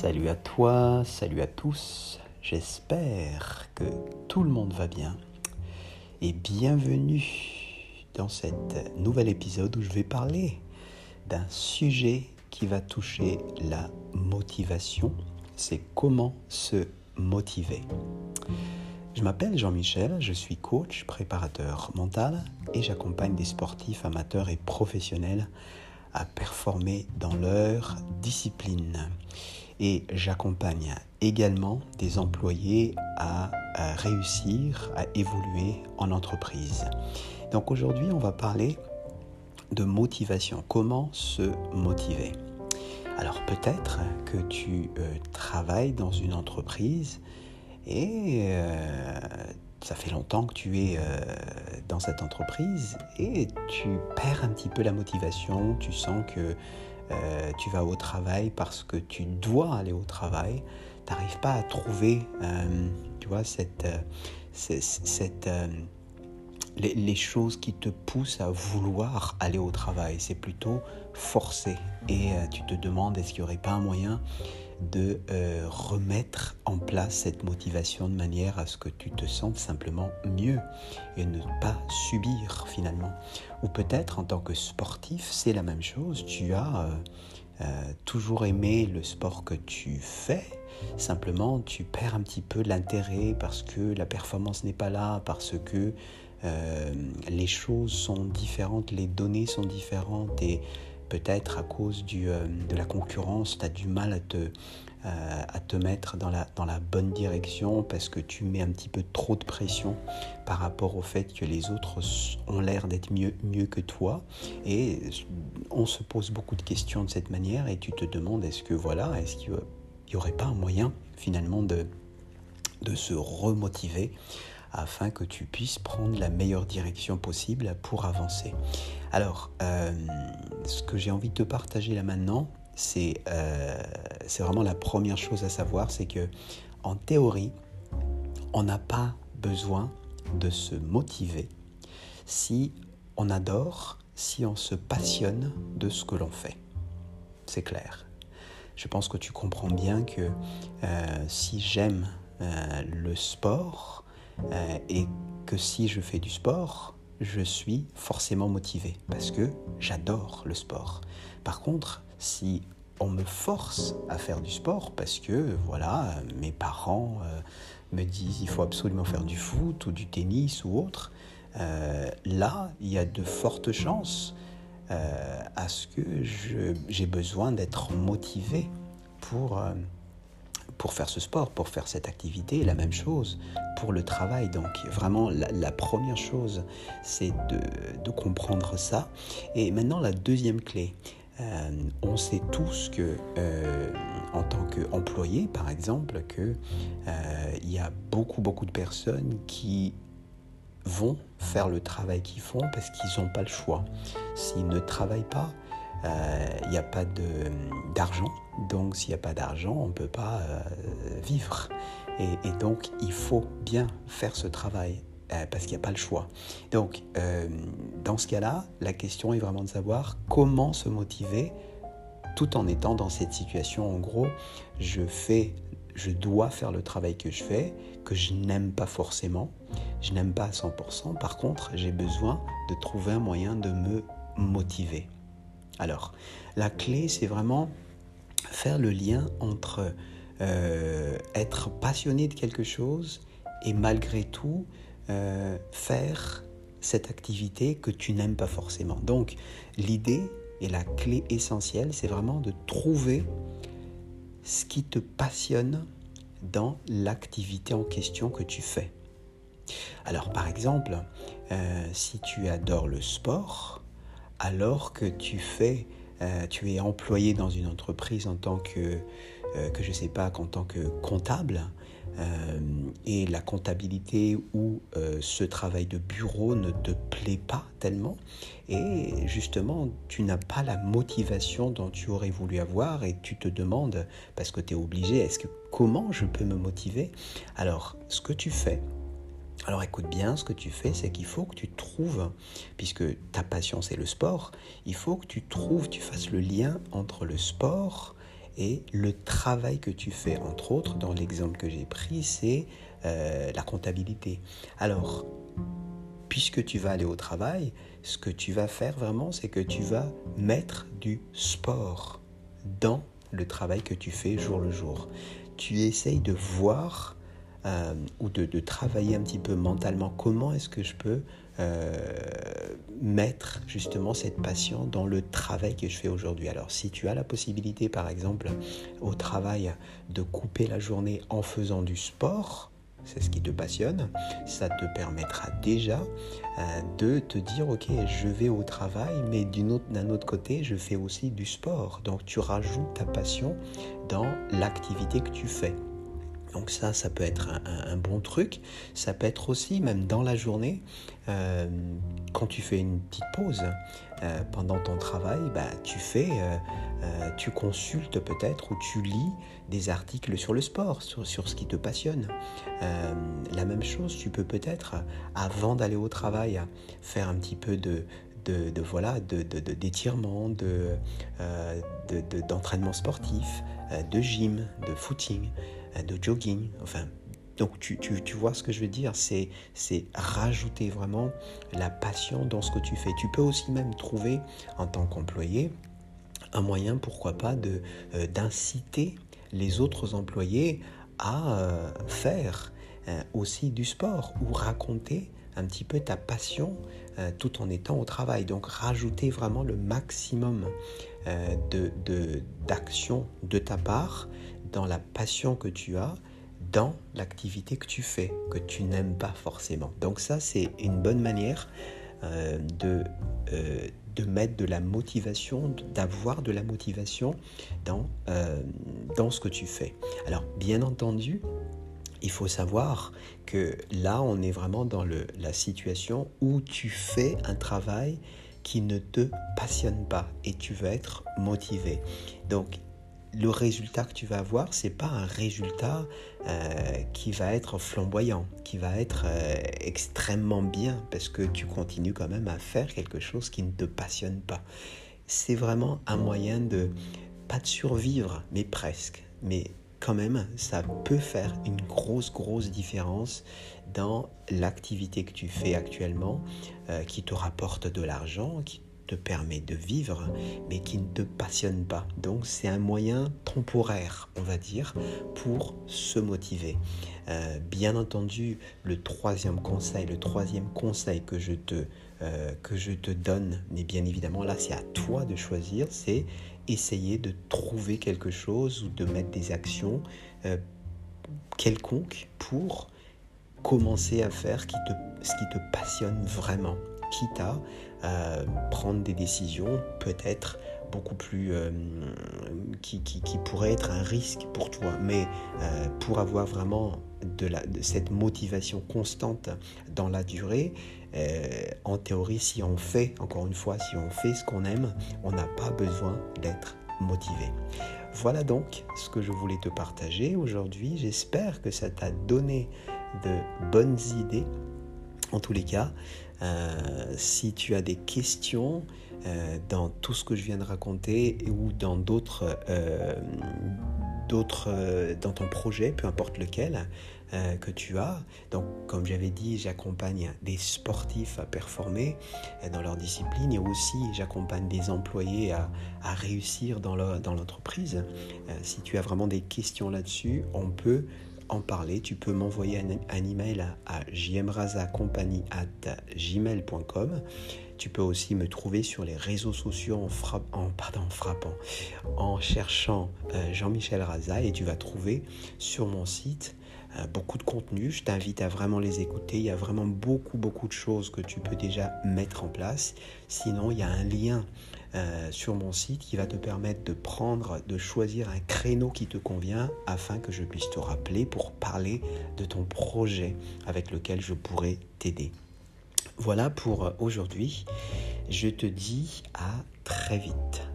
Salut à toi, salut à tous, j'espère que tout le monde va bien et bienvenue dans cet nouvel épisode où je vais parler d'un sujet qui va toucher la motivation, c'est comment se motiver. Je m'appelle Jean-Michel, je suis coach, préparateur mental et j'accompagne des sportifs amateurs et professionnels à performer dans leur discipline. Et j'accompagne également des employés à, réussir, à évoluer en entreprise. Donc aujourd'hui, on va parler de motivation. Comment se motiver? Alors peut-être que tu euh, travailles dans une entreprise et euh, ça fait longtemps que tu es euh, dans cette entreprise et tu perds un petit peu la motivation, tu sens que euh, tu vas au travail parce que tu dois aller au travail, tu n'arrives pas à trouver, euh, tu vois, cette, cette, les, les, choses qui te poussent à vouloir aller au travail. C'est plutôt forcé et tu te demandes est-ce qu'il n'y aurait pas un moyen de euh, remettre en place cette motivation de manière à ce que tu te sentes simplement mieux et ne pas subir finalement. Ou peut-être en tant que sportif, c'est la même chose, tu as euh, euh, toujours aimé le sport que tu fais, simplement tu perds un petit peu l'intérêt parce que la performance n'est pas là, parce que les choses sont différentes, les données sont différentes et peut-être à cause euh, de la concurrence, tu as du mal à te, euh, mettre dans la, bonne direction parce que tu mets un petit peu trop de pression par rapport au fait que les autres ont l'air d'être mieux, que toi. Et on se pose beaucoup de questions de cette manière et tu te demandes est-ce que voilà, est-ce qu'il n'y aurait pas un moyen finalement de se remotiver afin que tu puisses prendre la meilleure direction possible pour avancer. Alors, euh, ce que j'ai envie de te partager là maintenant, euh, c'est vraiment la première chose à savoir, c'est que en théorie, on n'a pas besoin de se motiver si on adore, si on se passionne de ce que l'on fait. C'est clair. Je pense que tu comprends bien que euh, si j'aime le sport, et que si je fais du sport, je suis forcément motivé parce que j'adore le sport. Par contre, si on me force à faire du sport parce que voilà, mes parents euh, me disent il faut absolument faire du foot ou du tennis ou autre, euh, là, il y a de fortes chances à ce que j'ai besoin d'être motivé pour pour faire ce sport, pour faire cette activité, la même chose pour le travail. Donc vraiment, la, première chose, c'est de, comprendre ça. Et maintenant, la deuxième clé. Euh, on sait tous que, euh, en tant qu'employé, par exemple, qu'il euh, y a beaucoup, beaucoup de personnes qui vont faire le travail qu'ils font parce qu'ils n'ont pas le choix. S'ils ne travaillent pas, il euh, n'y a pas d'argent. Donc s'il n'y a pas d'argent, on ne peut pas euh, vivre. Et, donc il faut bien faire ce travail euh, parce qu'il n'y a pas le choix. Donc dans ce cas-là, la question est vraiment de savoir comment se motiver tout en étant dans cette situation. En gros, je fais, je dois faire le travail que je fais, que je n'aime pas forcément. Je n'aime pas à 100%. Par contre, j'ai besoin de trouver un moyen de me motiver. Alors, la clé, c'est vraiment faire le lien entre euh, être passionné de quelque chose et malgré tout euh, faire cette activité que tu n'aimes pas forcément. Donc, l'idée et la clé essentielle, c'est vraiment de trouver ce qui te passionne dans l'activité en question que tu fais. Alors par exemple, euh, si tu adores le sport, alors que tu fais, euh, tu es employé dans une entreprise en tant que, euh, que je sais pas, en tant que comptable, euh, et la comptabilité ou ce travail de bureau ne te plaît pas tellement, et justement, tu n'as pas la motivation dont tu aurais voulu avoir, et tu te demandes, parce que tu es obligé, est-ce que comment je peux me motiver? Alors, ce que tu fais, alors écoute bien, ce que tu fais, c'est qu'il faut que tu trouves, puisque ta passion c'est le sport, il faut que tu trouves, tu fasses le lien entre le sport et le travail que tu fais. Entre autres, dans l'exemple que j'ai pris, c'est euh, la comptabilité. Alors, puisque tu vas aller au travail, ce que tu vas faire vraiment, c'est que tu vas mettre du sport dans le travail que tu fais jour le jour. Tu essayes de voir euh, ou de, travailler un petit peu mentalement comment est-ce que je peux euh, mettre justement cette passion dans le travail que je fais aujourd'hui? Alors si tu as la possibilité par exemple au travail de couper la journée en faisant du sport, c'est ce qui te passionne, ça te permettra déjà euh, de te dire ok je vais au travail mais d'un autre, autre côté je fais aussi du sport. Donc tu rajoutes ta passion dans l'activité que tu fais. Donc ça, ça peut être un, bon truc. Ça peut être aussi, même dans la journée, euh, quand tu fais une petite pause euh, pendant ton travail, bah, tu fais, euh, tu consultes peut-être ou tu lis des articles sur le sport, sur, ce qui te passionne. la même chose, tu peux peut-être, avant d'aller au travail, faire un petit peu de, de, voilà d'étirement, de, d'entraînement sportif, de gym, de footing. Euh, de jogging. Enfin, donc tu, tu, vois ce que je veux dire, c'est, c'est rajouter vraiment la passion dans ce que tu fais. Tu peux aussi même trouver en tant qu'employé un moyen, pourquoi pas, de, euh, d'inciter les autres employés à euh, faire aussi du sport ou raconter un petit peu ta passion tout en étant au travail. Donc rajouter vraiment le maximum de, de, d'action de ta part dans la passion que tu as dans l'activité que tu fais, que tu n'aimes pas forcément. Donc ça, c'est une bonne manière euh, de, euh, de mettre de la motivation, d'avoir de la motivation dans, euh, dans ce que tu fais. Alors, bien entendu, il faut savoir que là, on est vraiment dans la situation où tu fais un travail qui ne te passionne pas et tu veux être motivé. Donc, le résultat que tu vas avoir, c'est pas un résultat euh, qui va être flamboyant, qui va être euh, extrêmement bien, parce que tu continues quand même à faire quelque chose qui ne te passionne pas. C'est vraiment un moyen de, pas de survivre, mais presque. Mais quand même, ça peut faire une grosse, grosse différence dans l'activité que tu fais actuellement, euh, qui te rapporte de l'argent, qui te permet de vivre, mais qui ne te passionne pas. Donc c'est un moyen temporaire, on va dire, pour se motiver. Euh, bien entendu, le troisième conseil, le troisième conseil que je te, euh, que je te donne, mais bien évidemment là c'est à toi de choisir, c'est essayer de trouver quelque chose ou de mettre des actions euh, quelconques pour commencer à faire ce qui te passionne vraiment. Quitte à euh, prendre des décisions peut-être beaucoup plus qui, qui, pourrait être un risque pour toi. Mais pour avoir vraiment de, cette motivation constante dans la durée en théorie si on fait encore une fois si on fait ce qu'on aime on n'a pas besoin d'être motivé. Voilà donc ce que je voulais te partager aujourd'hui. J'espère que ça t'a donné de bonnes idées. En tous les cas, euh, si tu as des questions euh, dans tout ce que je viens de raconter ou dans euh, d'autres dans ton projet, peu importe lequel que tu as. Donc, comme j'avais dit, j'accompagne des sportifs à performer dans leur discipline et aussi j'accompagne des employés à, à réussir dans, dans l'entreprise. si tu as vraiment des questions là-dessus, on peut en parler, tu peux m'envoyer un, email à, à. Tu peux aussi me trouver sur les réseaux sociaux en, frappant, en cherchant euh, Jean-Michel Raza et tu vas trouver sur mon site euh, beaucoup de contenu. Je t'invite à vraiment les écouter. Il y a vraiment beaucoup, beaucoup de choses que tu peux déjà mettre en place. Sinon, il y a un lien euh, sur mon site qui va te permettre de prendre, de choisir un créneau qui te convient afin que je puisse te rappeler pour parler de ton projet avec lequel je pourrais t'aider. Voilà pour aujourd'hui. Je te dis à très vite.